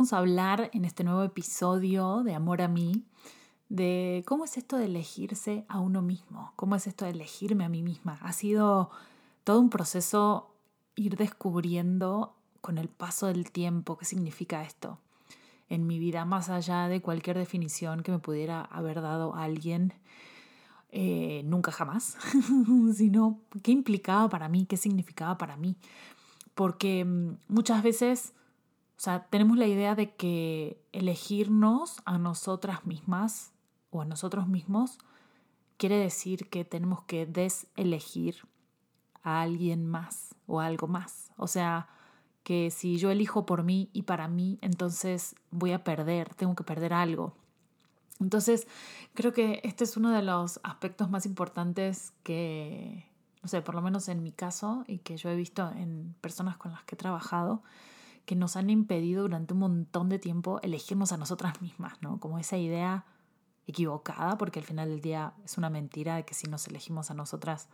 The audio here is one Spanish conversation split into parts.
a hablar en este nuevo episodio de Amor a mí de cómo es esto de elegirse a uno mismo, cómo es esto de elegirme a mí misma. Ha sido todo un proceso ir descubriendo con el paso del tiempo qué significa esto en mi vida, más allá de cualquier definición que me pudiera haber dado alguien, eh, nunca jamás, sino qué implicaba para mí, qué significaba para mí. Porque mm, muchas veces, o sea, tenemos la idea de que elegirnos a nosotras mismas o a nosotros mismos quiere decir que tenemos que deselegir a alguien más o algo más. O sea, que si yo elijo por mí y para mí, entonces voy a perder, tengo que perder algo. Entonces, creo que este es uno de los aspectos más importantes que, no sé, por lo menos en mi caso y que yo he visto en personas con las que he trabajado, que nos han impedido durante un montón de tiempo elegirnos a nosotras mismas, ¿no? Como esa idea equivocada, porque al final del día es una mentira de que si nos elegimos a nosotras,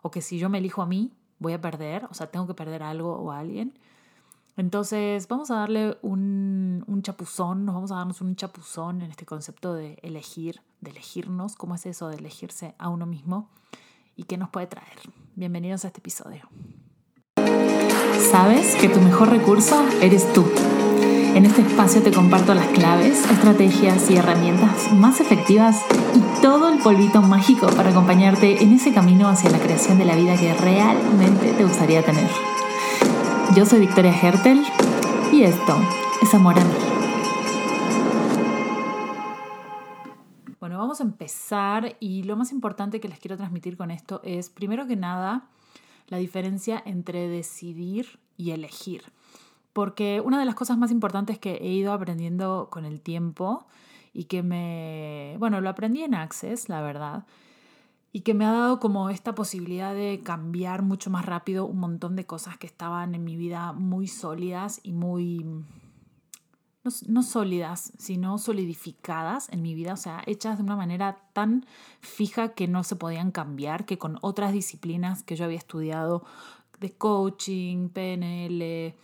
o que si yo me elijo a mí, voy a perder, o sea, tengo que perder algo o a alguien. Entonces, vamos a darle un, un chapuzón, nos vamos a darnos un chapuzón en este concepto de elegir, de elegirnos, cómo es eso de elegirse a uno mismo y qué nos puede traer. Bienvenidos a este episodio. Sabes que tu mejor recurso eres tú. En este espacio te comparto las claves, estrategias y herramientas más efectivas y todo el polvito mágico para acompañarte en ese camino hacia la creación de la vida que realmente te gustaría tener. Yo soy Victoria Hertel y esto es Amor a mí. Bueno, vamos a empezar y lo más importante que les quiero transmitir con esto es, primero que nada, la diferencia entre decidir y elegir. Porque una de las cosas más importantes que he ido aprendiendo con el tiempo y que me, bueno, lo aprendí en Access, la verdad, y que me ha dado como esta posibilidad de cambiar mucho más rápido un montón de cosas que estaban en mi vida muy sólidas y muy, no, sólidas, sino solidificadas en mi vida, o sea, hechas de una manera tan fija que no se podían cambiar, que con otras disciplinas que yo había estudiado de coaching, PNL,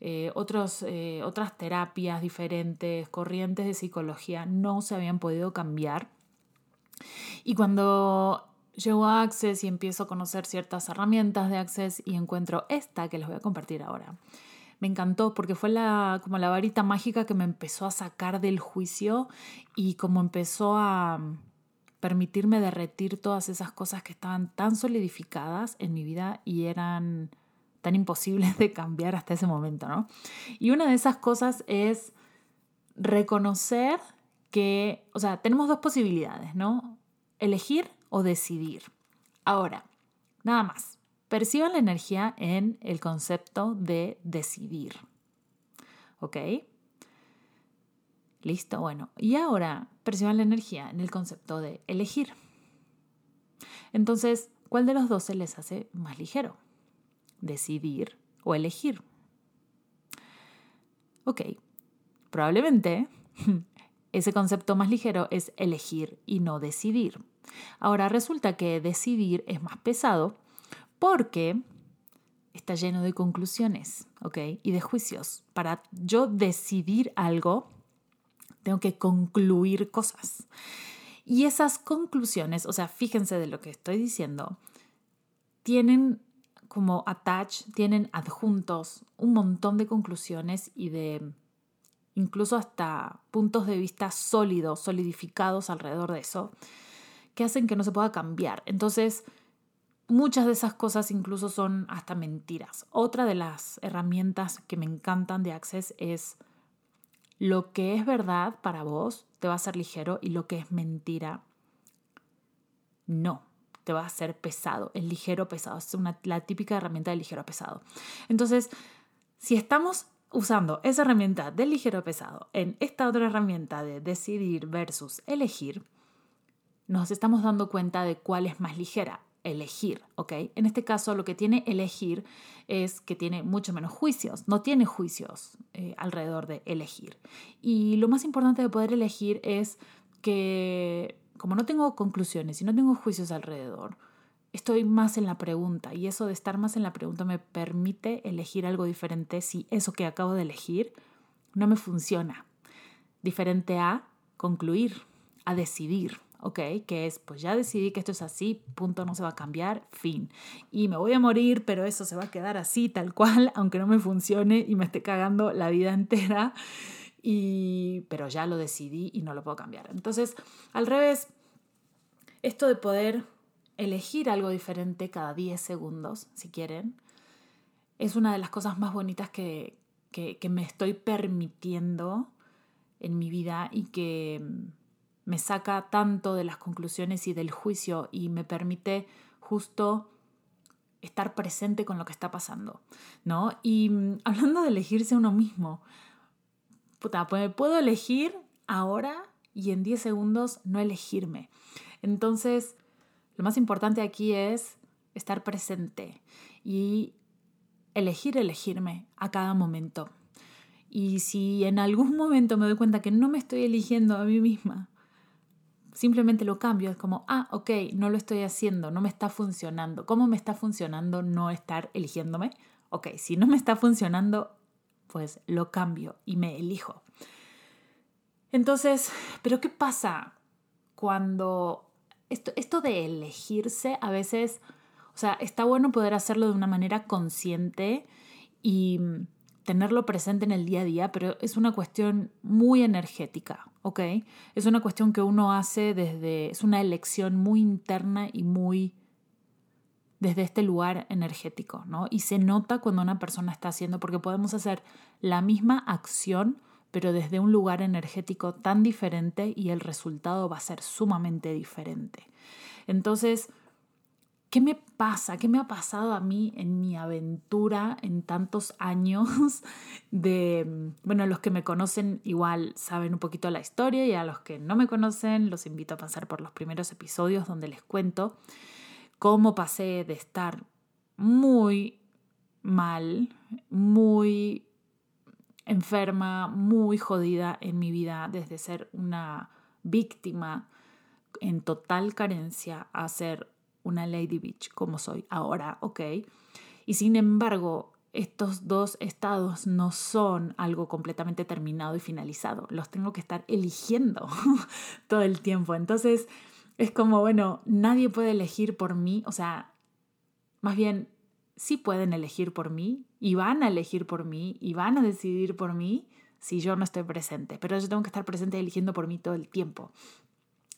eh, otros, eh, otras terapias diferentes, corrientes de psicología no se habían podido cambiar. Y cuando llego a Access y empiezo a conocer ciertas herramientas de Access y encuentro esta que les voy a compartir ahora. Me encantó porque fue la, como la varita mágica que me empezó a sacar del juicio y como empezó a permitirme derretir todas esas cosas que estaban tan solidificadas en mi vida y eran tan imposibles de cambiar hasta ese momento, ¿no? Y una de esas cosas es reconocer que, o sea, tenemos dos posibilidades, ¿no? Elegir o decidir. Ahora, nada más, perciban la energía en el concepto de decidir. ¿Ok? Listo, bueno. Y ahora perciban la energía en el concepto de elegir. Entonces, ¿cuál de los dos se les hace más ligero? decidir o elegir. Ok, probablemente ese concepto más ligero es elegir y no decidir. Ahora resulta que decidir es más pesado porque está lleno de conclusiones, ¿ok? Y de juicios. Para yo decidir algo, tengo que concluir cosas. Y esas conclusiones, o sea, fíjense de lo que estoy diciendo, tienen como attach tienen adjuntos un montón de conclusiones y de incluso hasta puntos de vista sólidos, solidificados alrededor de eso, que hacen que no se pueda cambiar. Entonces, muchas de esas cosas incluso son hasta mentiras. Otra de las herramientas que me encantan de Access es lo que es verdad para vos te va a ser ligero y lo que es mentira no te va a ser pesado, el ligero pesado. Es una, la típica herramienta de ligero pesado. Entonces, si estamos usando esa herramienta de ligero pesado en esta otra herramienta de decidir versus elegir, nos estamos dando cuenta de cuál es más ligera. Elegir, ¿ok? En este caso, lo que tiene elegir es que tiene mucho menos juicios, no tiene juicios eh, alrededor de elegir. Y lo más importante de poder elegir es que como no tengo conclusiones y no tengo juicios alrededor, estoy más en la pregunta y eso de estar más en la pregunta me permite elegir algo diferente si eso que acabo de elegir no me funciona. Diferente a concluir, a decidir. ¿Ok? Que es, pues ya decidí que esto es así, punto, no se va a cambiar, fin. Y me voy a morir, pero eso se va a quedar así, tal cual, aunque no me funcione y me esté cagando la vida entera. Y, pero ya lo decidí y no lo puedo cambiar. Entonces, al revés, esto de poder elegir algo diferente cada 10 segundos, si quieren, es una de las cosas más bonitas que, que, que me estoy permitiendo en mi vida y que me saca tanto de las conclusiones y del juicio y me permite justo estar presente con lo que está pasando, ¿no? Y mm, hablando de elegirse uno mismo, puta, pues puedo elegir ahora y en 10 segundos no elegirme. Entonces, lo más importante aquí es estar presente y elegir elegirme a cada momento. Y si en algún momento me doy cuenta que no me estoy eligiendo a mí misma, simplemente lo cambio. Es como, ah, ok, no lo estoy haciendo, no me está funcionando. ¿Cómo me está funcionando no estar eligiéndome? Ok, si no me está funcionando, pues lo cambio y me elijo. Entonces, ¿pero qué pasa cuando esto, esto de elegirse a veces, o sea, está bueno poder hacerlo de una manera consciente y tenerlo presente en el día a día, pero es una cuestión muy energética, ¿ok? Es una cuestión que uno hace desde, es una elección muy interna y muy desde este lugar energético, ¿no? Y se nota cuando una persona está haciendo, porque podemos hacer la misma acción, pero desde un lugar energético tan diferente y el resultado va a ser sumamente diferente. Entonces, ¿Qué me pasa? ¿Qué me ha pasado a mí en mi aventura en tantos años de, bueno, los que me conocen igual saben un poquito la historia y a los que no me conocen los invito a pasar por los primeros episodios donde les cuento cómo pasé de estar muy mal, muy enferma, muy jodida en mi vida, desde ser una víctima en total carencia a ser una Lady Beach como soy ahora, ¿ok? Y sin embargo, estos dos estados no son algo completamente terminado y finalizado. Los tengo que estar eligiendo todo el tiempo. Entonces, es como, bueno, nadie puede elegir por mí. O sea, más bien, sí pueden elegir por mí y van a elegir por mí y van a decidir por mí si yo no estoy presente. Pero yo tengo que estar presente eligiendo por mí todo el tiempo.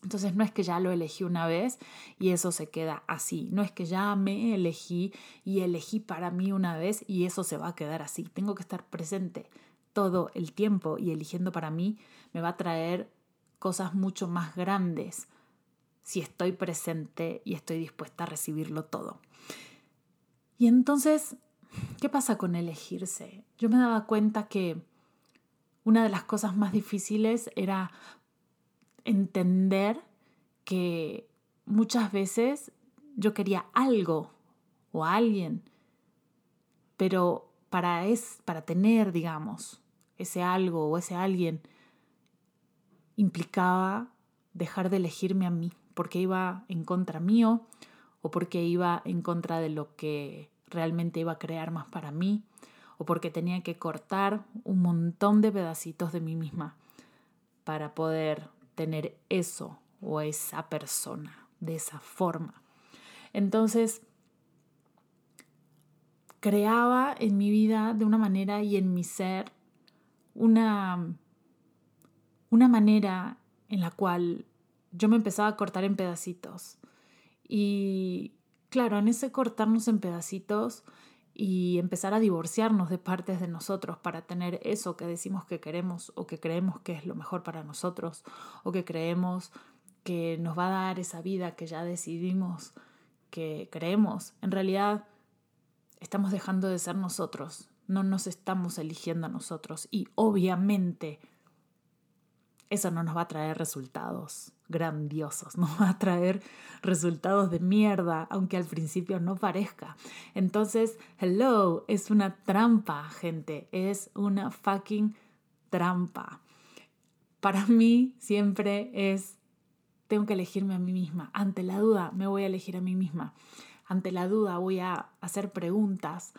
Entonces no es que ya lo elegí una vez y eso se queda así, no es que ya me elegí y elegí para mí una vez y eso se va a quedar así. Tengo que estar presente todo el tiempo y eligiendo para mí me va a traer cosas mucho más grandes si estoy presente y estoy dispuesta a recibirlo todo. Y entonces, ¿qué pasa con elegirse? Yo me daba cuenta que una de las cosas más difíciles era entender que muchas veces yo quería algo o alguien, pero para, es, para tener, digamos, ese algo o ese alguien, implicaba dejar de elegirme a mí, porque iba en contra mío o porque iba en contra de lo que realmente iba a crear más para mí, o porque tenía que cortar un montón de pedacitos de mí misma para poder tener eso o esa persona de esa forma. Entonces, creaba en mi vida de una manera y en mi ser una, una manera en la cual yo me empezaba a cortar en pedacitos. Y claro, en ese cortarnos en pedacitos y empezar a divorciarnos de partes de nosotros para tener eso que decimos que queremos o que creemos que es lo mejor para nosotros o que creemos que nos va a dar esa vida que ya decidimos que creemos. En realidad estamos dejando de ser nosotros, no nos estamos eligiendo a nosotros y obviamente eso no nos va a traer resultados grandiosos, nos va a traer resultados de mierda, aunque al principio no parezca. Entonces, hello, es una trampa, gente, es una fucking trampa. Para mí siempre es, tengo que elegirme a mí misma. Ante la duda, me voy a elegir a mí misma. Ante la duda, voy a hacer preguntas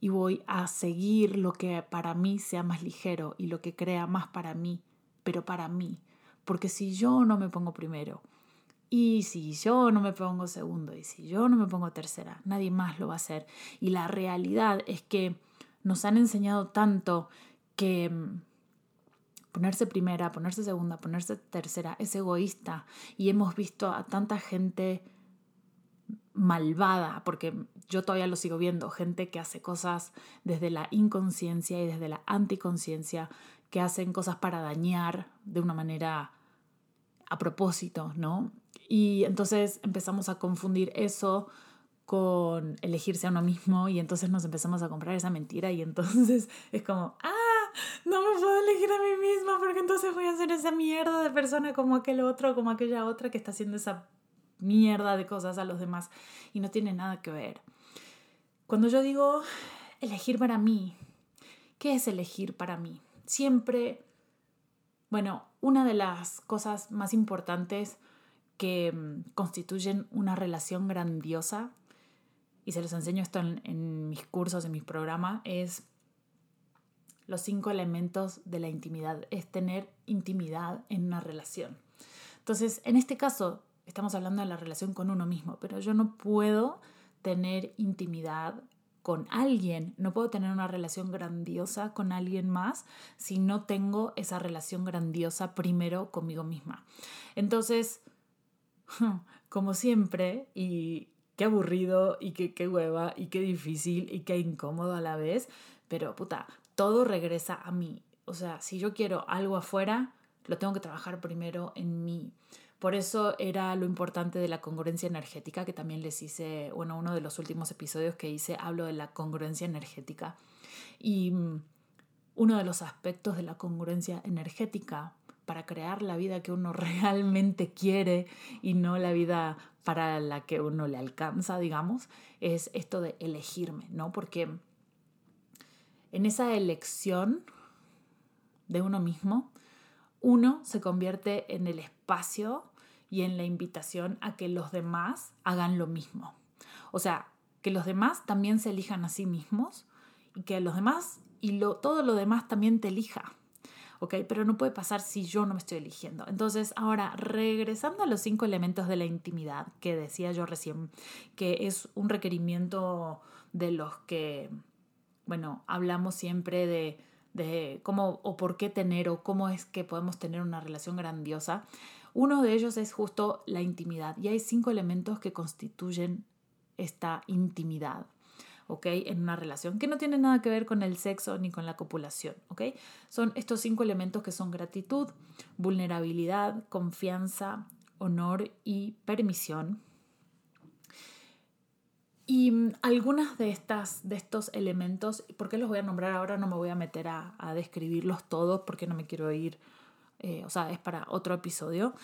y voy a seguir lo que para mí sea más ligero y lo que crea más para mí, pero para mí. Porque si yo no me pongo primero, y si yo no me pongo segundo, y si yo no me pongo tercera, nadie más lo va a hacer. Y la realidad es que nos han enseñado tanto que mm, ponerse primera, ponerse segunda, ponerse tercera es egoísta. Y hemos visto a tanta gente malvada, porque yo todavía lo sigo viendo, gente que hace cosas desde la inconsciencia y desde la anticonciencia, que hacen cosas para dañar de una manera a propósito, ¿no? Y entonces empezamos a confundir eso con elegirse a uno mismo y entonces nos empezamos a comprar esa mentira y entonces es como, ah, no me puedo elegir a mí misma porque entonces voy a ser esa mierda de persona como aquel otro, como aquella otra que está haciendo esa mierda de cosas a los demás y no tiene nada que ver. Cuando yo digo elegir para mí, ¿qué es elegir para mí? Siempre, bueno, una de las cosas más importantes que mm, constituyen una relación grandiosa y se los enseño esto en, mis cursos, en mis programas, es los cinco elementos de la intimidad, es tener intimidad en una relación. Entonces, en este caso, estamos hablando de la relación con uno mismo, pero yo no puedo tener intimidad con alguien, no puedo tener una relación grandiosa con alguien más si no tengo esa relación grandiosa primero conmigo misma. Entonces, como siempre, y qué aburrido y qué, qué hueva y qué difícil y qué incómodo a la vez, pero puta, todo regresa a mí. O sea, si yo quiero algo afuera, lo tengo que trabajar primero en mí. Por eso era lo importante de la congruencia energética, que también les hice, bueno, uno de los últimos episodios que hice, hablo de la congruencia energética. Y mm, uno de los aspectos de la congruencia energética para crear la vida que uno realmente quiere y no la vida para la que uno le alcanza, digamos, es esto de elegirme, ¿no? Porque en esa elección de uno mismo, uno se convierte en el espacio y en la invitación a que los demás hagan lo mismo. O sea, que los demás también se elijan a sí mismos y que los demás y lo, todo lo demás también te elija. ¿ok? Pero no puede pasar si yo no me estoy eligiendo. Entonces, ahora, regresando a los cinco elementos de la intimidad que decía yo recién, que es un requerimiento de los que, bueno, hablamos siempre de, de cómo o por qué tener o cómo es que podemos tener una relación grandiosa. Uno de ellos es justo la intimidad y hay cinco elementos que constituyen esta intimidad. ¿ok? En una relación que no tiene nada que ver con el sexo ni con la copulación, ¿ok? Son estos cinco elementos que son gratitud, vulnerabilidad, confianza, honor y permisión. Y mm, algunas de, estas, de estos elementos, ¿por qué los voy a nombrar ahora? No me voy a meter a, describirlos todos porque no me quiero ir, eh, o sea, es para otro episodio.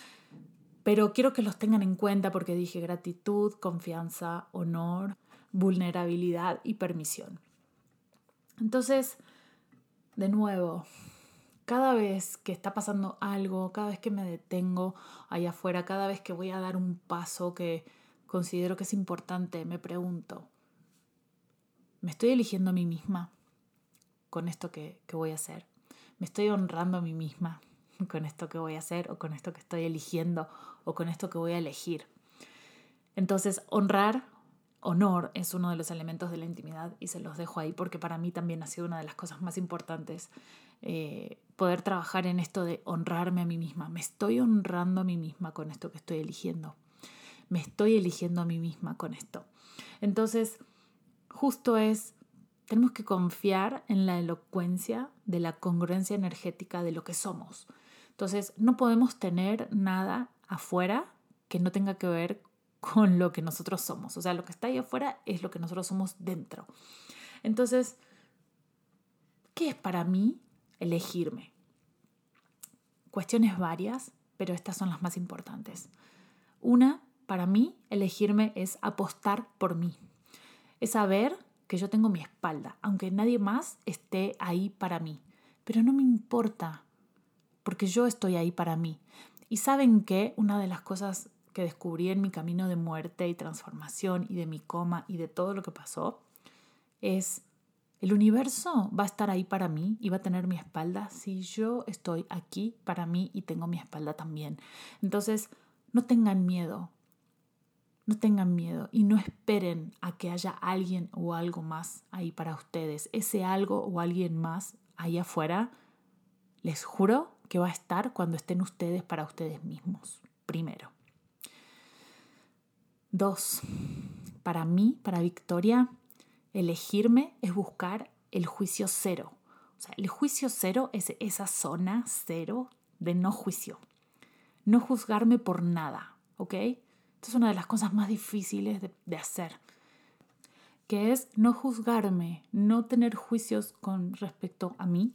Pero quiero que los tengan en cuenta porque dije gratitud, confianza, honor, vulnerabilidad y permisión. Entonces, de nuevo, cada vez que está pasando algo, cada vez que me detengo allá afuera, cada vez que voy a dar un paso que considero que es importante, me pregunto, ¿me estoy eligiendo a mí misma con esto que, que voy a hacer? ¿Me estoy honrando a mí misma con esto que voy a hacer o con esto que estoy eligiendo o con esto que voy a elegir? Entonces, honrar honor es uno de los elementos de la intimidad y se los dejo ahí porque para mí también ha sido una de las cosas más importantes eh, poder trabajar en esto de honrarme a mí misma. Me estoy honrando a mí misma con esto que estoy eligiendo. Me estoy eligiendo a mí misma con esto. Entonces, justo es, tenemos que confiar en la elocuencia de la congruencia energética de lo que somos. Entonces, no podemos tener nada afuera que no tenga que ver con lo que nosotros somos. O sea, lo que está ahí afuera es lo que nosotros somos dentro. Entonces, ¿qué es para mí elegirme? Cuestiones varias, pero estas son las más importantes. Una, para mí, elegirme es apostar por mí. Es saber que yo tengo mi espalda, aunque nadie más esté ahí para mí. Pero no me importa, porque yo estoy ahí para mí. Y saben que una de las cosas que descubrí en mi camino de muerte y transformación y de mi coma y de todo lo que pasó es El universo va a estar ahí para mí y va a tener mi espalda si yo estoy aquí para mí y tengo mi espalda también. Entonces, no tengan miedo, no tengan miedo y no esperen a que haya alguien o algo más ahí para ustedes. Ese algo o alguien más ahí afuera, les juro que va a estar cuando estén ustedes para ustedes mismos, primero. Dos, para mí, para Victoria, elegirme es buscar el juicio cero. O sea, el juicio cero es esa zona cero de no juicio. No juzgarme por nada, ¿ok? Esto es una de las cosas más difíciles de, de hacer, que es no juzgarme, no tener juicios con respecto a mí,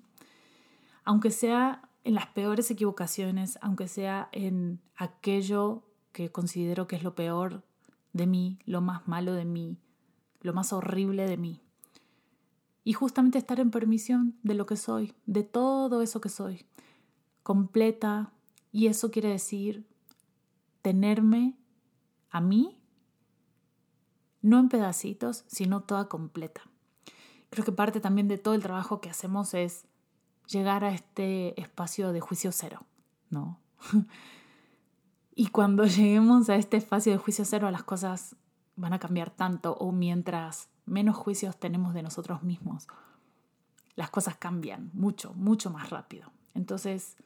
aunque sea en las peores equivocaciones, aunque sea en aquello que considero que es lo peor de mí, lo más malo de mí, lo más horrible de mí. Y justamente estar en permisión de lo que soy, de todo eso que soy, completa. Y eso quiere decir tenerme a mí, no en pedacitos, sino toda completa. Creo que parte también de todo el trabajo que hacemos es llegar a este espacio de juicio cero, ¿no? y cuando lleguemos a este espacio de juicio cero, las cosas van a cambiar tanto o mientras menos juicios tenemos de nosotros mismos, las cosas cambian mucho, mucho más rápido. Entonces,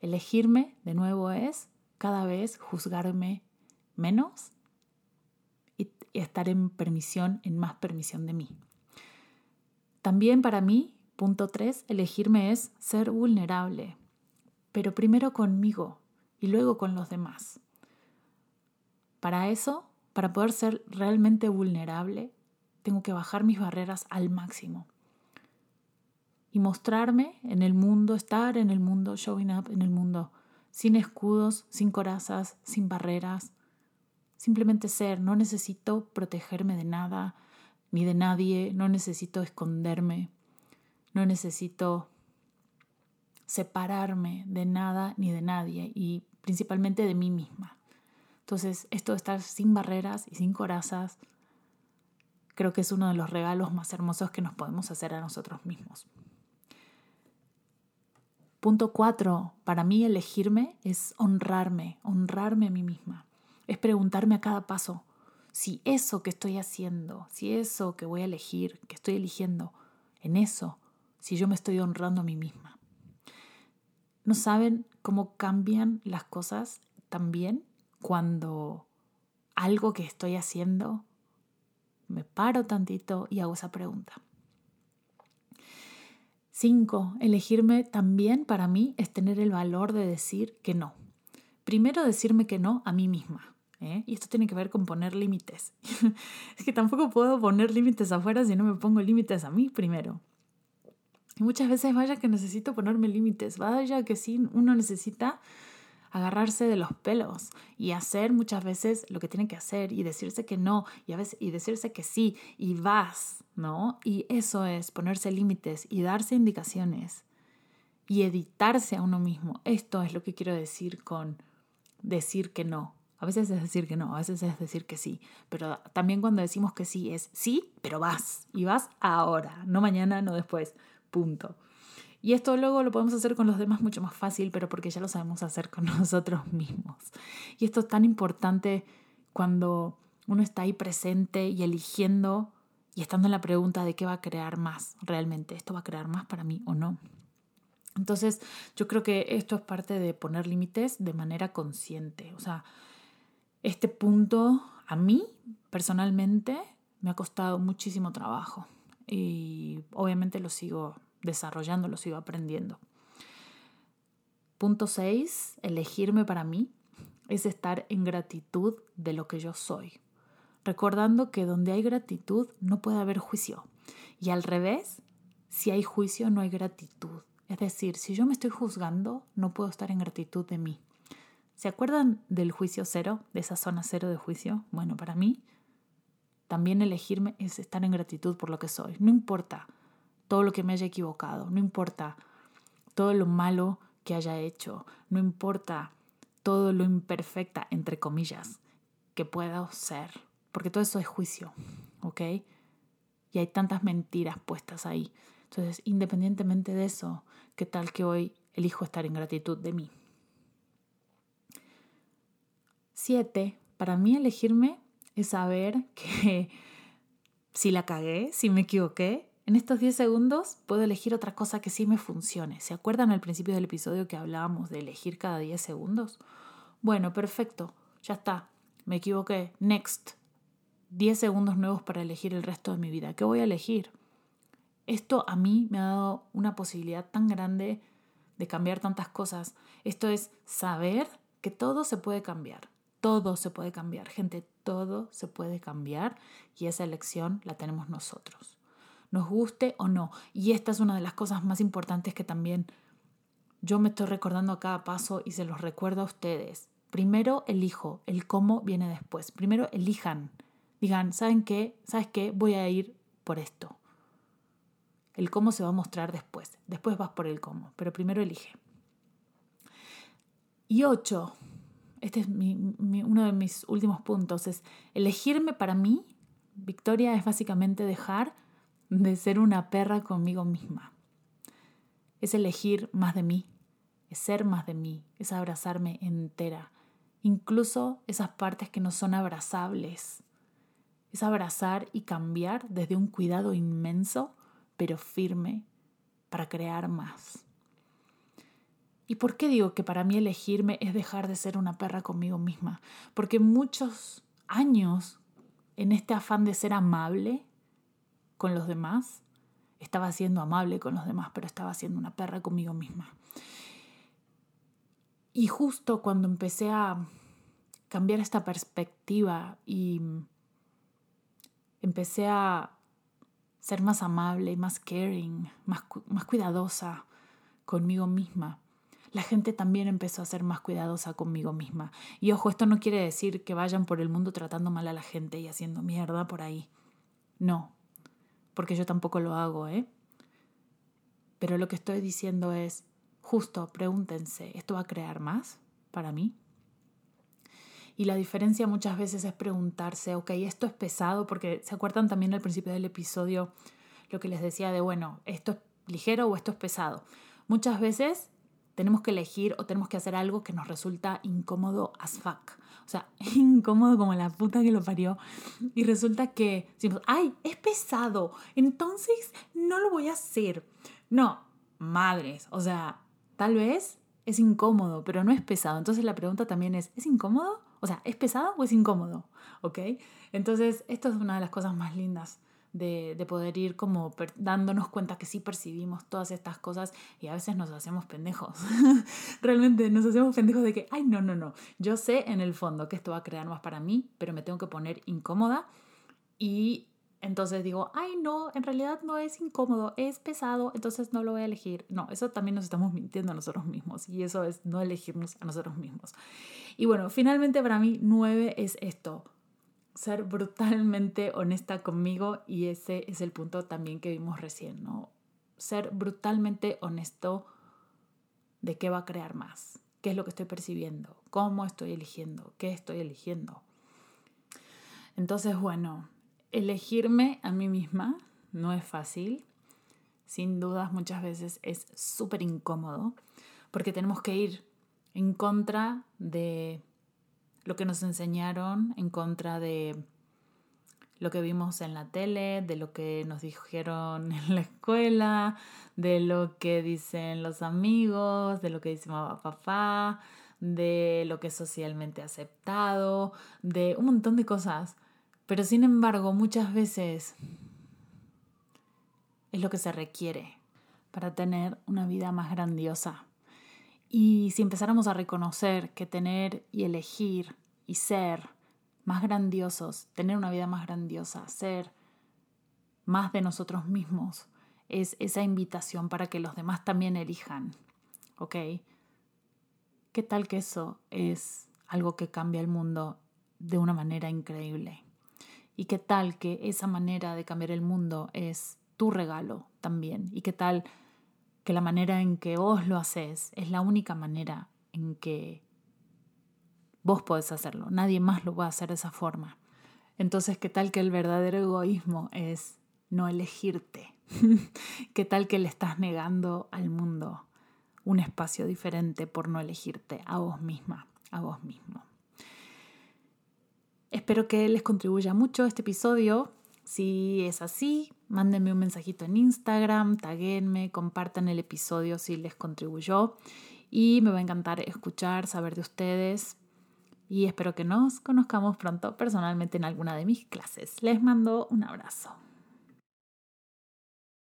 elegirme de nuevo es cada vez juzgarme menos y estar en permisión, en más permisión de mí. También para mí, punto tres, elegirme es ser vulnerable, pero primero conmigo y luego con los demás. Para eso para poder ser realmente vulnerable, tengo que bajar mis barreras al máximo y mostrarme en el mundo, estar en el mundo, showing up en el mundo, sin escudos, sin corazas, sin barreras. Simplemente ser, no necesito protegerme de nada ni de nadie, no necesito esconderme, no necesito separarme de nada ni de nadie y principalmente de mí misma. Entonces, esto de estar sin barreras y sin corazas, creo que es uno de los regalos más hermosos que nos podemos hacer a nosotros mismos. Punto cuatro, para mí elegirme es honrarme, honrarme a mí misma. Es preguntarme a cada paso si eso que estoy haciendo, si eso que voy a elegir, que estoy eligiendo, en eso, si yo me estoy honrando a mí misma. ¿No saben cómo cambian las cosas también cuando algo que estoy haciendo, me paro tantito y hago esa pregunta. Cinco, elegirme también para mí es tener el valor de decir que no. Primero decirme que no a mí misma. ¿eh? Y esto tiene que ver con poner límites. es que tampoco puedo poner límites afuera si no me pongo límites a mí primero. Y muchas veces vaya que necesito ponerme límites, vaya que sí, uno necesita agarrarse de los pelos y hacer muchas veces lo que tiene que hacer y decirse que no y a veces y decirse que sí y vas, ¿no? Y eso es ponerse límites y darse indicaciones y editarse a uno mismo. Esto es lo que quiero decir con decir que no. A veces es decir que no, a veces es decir que sí, pero también cuando decimos que sí es sí, pero vas y vas ahora, no mañana, no después, punto. Y esto luego lo podemos hacer con los demás mucho más fácil, pero porque ya lo sabemos hacer con nosotros mismos. Y esto es tan importante cuando uno está ahí presente y eligiendo y estando en la pregunta de qué va a crear más realmente. ¿Esto va a crear más para mí o no? Entonces, yo creo que esto es parte de poner límites de manera consciente. O sea, este punto a mí personalmente me ha costado muchísimo trabajo y obviamente lo sigo desarrollando, lo sigo aprendiendo. Punto 6, elegirme para mí es estar en gratitud de lo que yo soy, recordando que donde hay gratitud no puede haber juicio. Y al revés, si hay juicio no hay gratitud. Es decir, si yo me estoy juzgando, no puedo estar en gratitud de mí. ¿Se acuerdan del juicio cero, de esa zona cero de juicio? Bueno, para mí, también elegirme es estar en gratitud por lo que soy. No importa todo lo que me haya equivocado, no importa todo lo malo que haya hecho, no importa todo lo imperfecta, entre comillas, que pueda ser, porque todo eso es juicio, ¿ok? Y hay tantas mentiras puestas ahí. Entonces, independientemente de eso, ¿qué tal que hoy elijo estar en gratitud de mí? Siete, para mí elegirme es saber que si la cagué, si me equivoqué, en estos 10 segundos puedo elegir otra cosa que sí me funcione. ¿Se acuerdan al principio del episodio que hablábamos de elegir cada 10 segundos? Bueno, perfecto, ya está, me equivoqué. Next. 10 segundos nuevos para elegir el resto de mi vida. ¿Qué voy a elegir? Esto a mí me ha dado una posibilidad tan grande de cambiar tantas cosas. Esto es saber que todo se puede cambiar. Todo se puede cambiar. Gente, todo se puede cambiar y esa elección la tenemos nosotros. Nos guste o no. Y esta es una de las cosas más importantes que también yo me estoy recordando a cada paso y se los recuerdo a ustedes. Primero elijo, el cómo viene después. Primero elijan. Digan, ¿saben qué? ¿Sabes qué? Voy a ir por esto. El cómo se va a mostrar después. Después vas por el cómo, pero primero elige. Y ocho, este es uno de mis últimos puntos, es elegirme para mí. Victoria es básicamente dejar de ser una perra conmigo misma. Es elegir más de mí, es ser más de mí, es abrazarme entera, incluso esas partes que no son abrazables. Es abrazar y cambiar desde un cuidado inmenso pero firme para crear más. ¿Y por qué digo que para mí elegirme es dejar de ser una perra conmigo misma? Porque muchos años en este afán de ser amable con los demás, estaba siendo amable con los demás, pero estaba siendo una perra conmigo misma. Y justo cuando empecé a cambiar esta perspectiva y empecé a ser más amable, más caring, más, más cuidadosa conmigo misma. La gente también empezó a ser más cuidadosa conmigo misma. Y ojo, esto no quiere decir que vayan por el mundo tratando mal a la gente y haciendo mierda por ahí. No, porque yo tampoco lo hago, ¿eh? Pero lo que estoy diciendo es, justo, pregúntense, ¿esto va a crear más para mí? Y la diferencia muchas veces es preguntarse, ok, esto es pesado, porque se acuerdan también al principio del episodio lo que les decía de, bueno, esto es ligero o esto es pesado. Muchas veces tenemos que elegir o tenemos que hacer algo que nos resulta incómodo as fuck. O sea, incómodo como la puta que lo parió. Y resulta que decimos, ay, es pesado, entonces no lo voy a hacer. No, madres, o sea, tal vez es incómodo, pero no es pesado. Entonces la pregunta también es, ¿es incómodo? O sea, ¿es pesado o es incómodo? ¿Ok? Entonces, esto es una de las cosas más lindas de, de, poder ir como dándonos cuenta que sí percibimos todas estas cosas y a veces nos hacemos pendejos. Realmente nos hacemos pendejos de que, ay, no, no, no, yo sé en el fondo que esto va a crear más para mí, pero me tengo que poner incómoda y entonces digo, ay no, en realidad no es incómodo, es pesado, entonces no lo voy a elegir. No, eso también nos estamos mintiendo a nosotros mismos y eso es no elegirnos a nosotros mismos. Y bueno, finalmente para mí nueve es esto, ser brutalmente honesta conmigo y ese es el punto también que vimos recién, ¿no? Ser brutalmente honesto de qué va a crear más, qué es lo que estoy percibiendo, cómo estoy eligiendo, qué estoy eligiendo. Entonces, bueno, elegirme a mí misma no es fácil. Sin dudas muchas veces es súper incómodo porque tenemos que ir en contra de lo que nos enseñaron, en contra de lo que vimos en la tele, de lo que nos dijeron en la escuela, de lo que dicen los amigos, de lo que dice mamá, papá, de lo que es socialmente aceptado, de un montón de cosas pero sin embargo, muchas veces es lo que se requiere para tener una vida más grandiosa. Y si empezáramos a reconocer que tener y elegir y ser más grandiosos, tener una vida más grandiosa, ser más de nosotros mismos, es esa invitación para que los demás también elijan. ¿Ok? ¿Qué tal que eso es algo que cambia el mundo de una manera increíble? y qué tal que esa manera de cambiar el mundo es tu regalo también y qué tal que la manera en que vos lo haces es la única manera en que vos podés hacerlo, nadie más lo puede hacer de esa forma. Entonces, ¿qué tal que el verdadero egoísmo es no elegirte? ¿Qué tal que le estás negando al mundo un espacio diferente por no elegirte a vos misma, a vos mismo? Espero que les contribuya mucho este episodio. Si es así, mándenme un mensajito en Instagram, taguenme, compartan el episodio si les contribuyó y me va a encantar escuchar, saber de ustedes y espero que nos conozcamos pronto personalmente en alguna de mis clases. Les mando un abrazo.